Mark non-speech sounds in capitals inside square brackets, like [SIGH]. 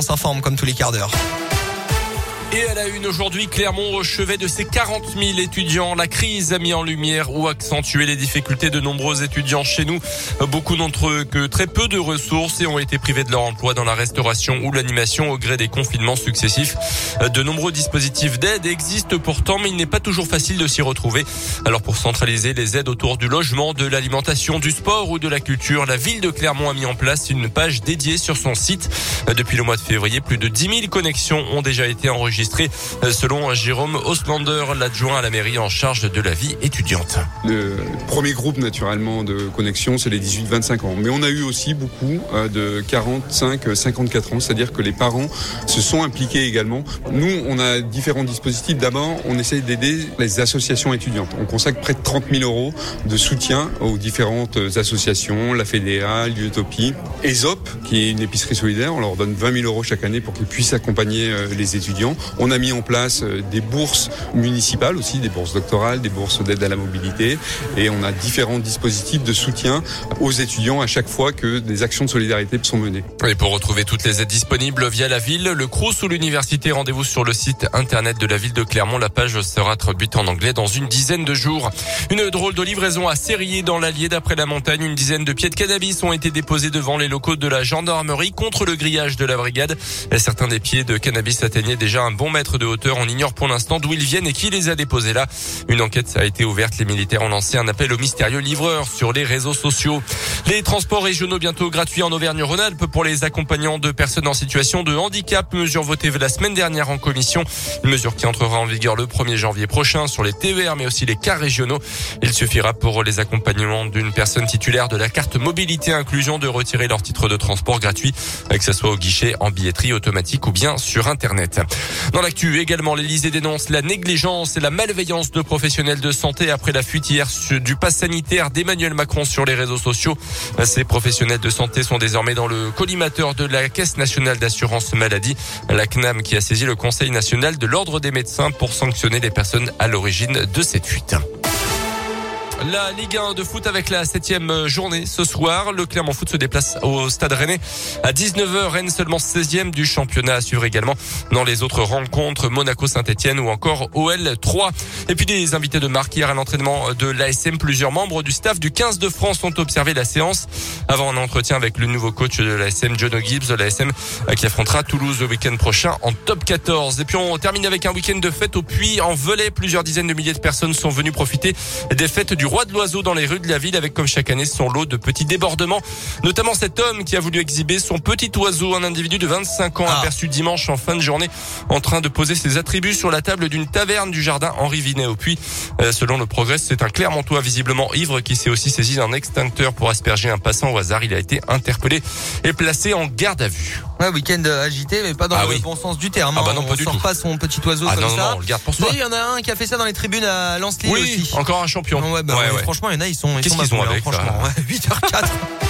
on s'informe comme tous les quarts d'heure. Et à la une aujourd'hui, Clermont au chevet de ses 40 000 étudiants. La crise a mis en lumière ou accentué les difficultés de nombreux étudiants chez nous. Beaucoup d'entre eux que très peu de ressources et ont été privés de leur emploi dans la restauration ou l'animation au gré des confinements successifs. De nombreux dispositifs d'aide existent pourtant, mais il n'est pas toujours facile de s'y retrouver. Alors pour centraliser les aides autour du logement, de l'alimentation, du sport ou de la culture, la ville de Clermont a mis en place une page dédiée sur son site. Depuis le mois de février, plus de 10 000 connexions ont déjà été enregistrées euh, selon Jérôme Oslander, l'adjoint à la mairie en charge de la vie étudiante. Le premier groupe naturellement de connexion, c'est les 18-25 ans. Mais on a eu aussi beaucoup euh, de 45-54 ans, c'est-à-dire que les parents se sont impliqués également. Nous, on a différents dispositifs. D'abord, on essaye d'aider les associations étudiantes. On consacre près de 30 000 euros de soutien aux différentes associations, la FEDEA, l'Utopie, ESOP, qui est une épicerie solidaire. On leur donne 20 000 euros chaque année pour qu'ils puissent accompagner euh, les étudiants. On a mis en place euh, des bourses municipales aussi, des bourses doctorales, des bourses d'aide à la mobilité et on a différents dispositifs de soutien aux étudiants à chaque fois que des actions de solidarité sont menées. Et pour retrouver toutes les aides disponibles via la ville, le CRUS ou l'université, rendez-vous sur le site internet de la ville de Clermont. La page sera traduite en anglais dans une dizaine de jours. Une drôle de livraison à Serrier dans l'Allier d'après la montagne. Une dizaine de pieds de cannabis ont été déposés devant les locaux de la gendarmerie contre le grillage de la brigade. Certains des pieds de cannabis atteignaient déjà un bon mètre de hauteur. On ignore pour l'instant d'où ils viennent et qui les a déposés là. Une enquête a été ouverte. Les militaires ont lancé un appel au mystérieux livreur sur les réseaux sociaux. Les transports régionaux bientôt gratuits en Auvergne-Rhône-Alpes pour les accompagnants de personnes en situation de handicap. Mesure votée la semaine dernière en commission. Une mesure qui entrera en vigueur le 1er janvier prochain sur les TER mais aussi les cars régionaux. Il suffira pour les accompagnements d'une personne titulaire de la carte mobilité inclusion de retirer leur titre de transport gratuit, que ce soit au guichet, en billetterie automatique ou bien sur Internet. Dans l'actu également, l'Elysée dénonce la négligence et la malveillance de professionnels de santé après la fuite hier du pass sanitaire d'Emmanuel Macron sur les réseaux sociaux. Ces professionnels de santé sont désormais dans le collimateur de la Caisse nationale d'assurance maladie, la CNAM, qui a saisi le Conseil national de l'ordre des médecins pour sanctionner les personnes à l'origine de cette fuite. La Ligue 1 de foot avec la septième journée ce soir. Le Clermont Foot se déplace au Stade Rennais à 19h. Rennes seulement 16e du championnat à suivre également dans les autres rencontres Monaco Saint-Etienne ou encore OL 3. Et puis des invités de marque hier à l'entraînement de l'ASM. Plusieurs membres du staff du 15 de France ont observé la séance avant un entretien avec le nouveau coach de l'ASM, John Gibbs. L'ASM qui affrontera Toulouse le week-end prochain en top 14. Et puis on termine avec un week-end de fête au Puy en Velay. Plusieurs dizaines de milliers de personnes sont venues profiter des fêtes du roi de l'oiseau dans les rues de la ville avec comme chaque année son lot de petits débordements. Notamment cet homme qui a voulu exhiber son petit oiseau, un individu de 25 ans Ah. aperçu dimanche en fin de journée en train de poser ses attributs sur la table d'une taverne du jardin Henri Vinet au Puy. Euh, selon le progrès, c'est un Clermontois visiblement ivre qui s'est aussi saisi d'un extincteur pour asperger un passant au hasard. Il a été interpellé et placé en garde à vue. Ouais, week-end agité, mais pas dans Ah le oui. bon sens du terme. Ah bah hein. non, pas on du sort tout. pas son petit oiseau Ah comme non, non, ça. non, on le garde pour Mais soi. il y en a un qui a fait ça dans les tribunes à Lens-Lille Oui, aussi. encore un champion. Ouais, bah, Ouais, ouais. Franchement, il y en a, ils sont, Qu'est-ce qu'ils ont hein, avec, franchement. [LAUGHS] Ouais, 8h04.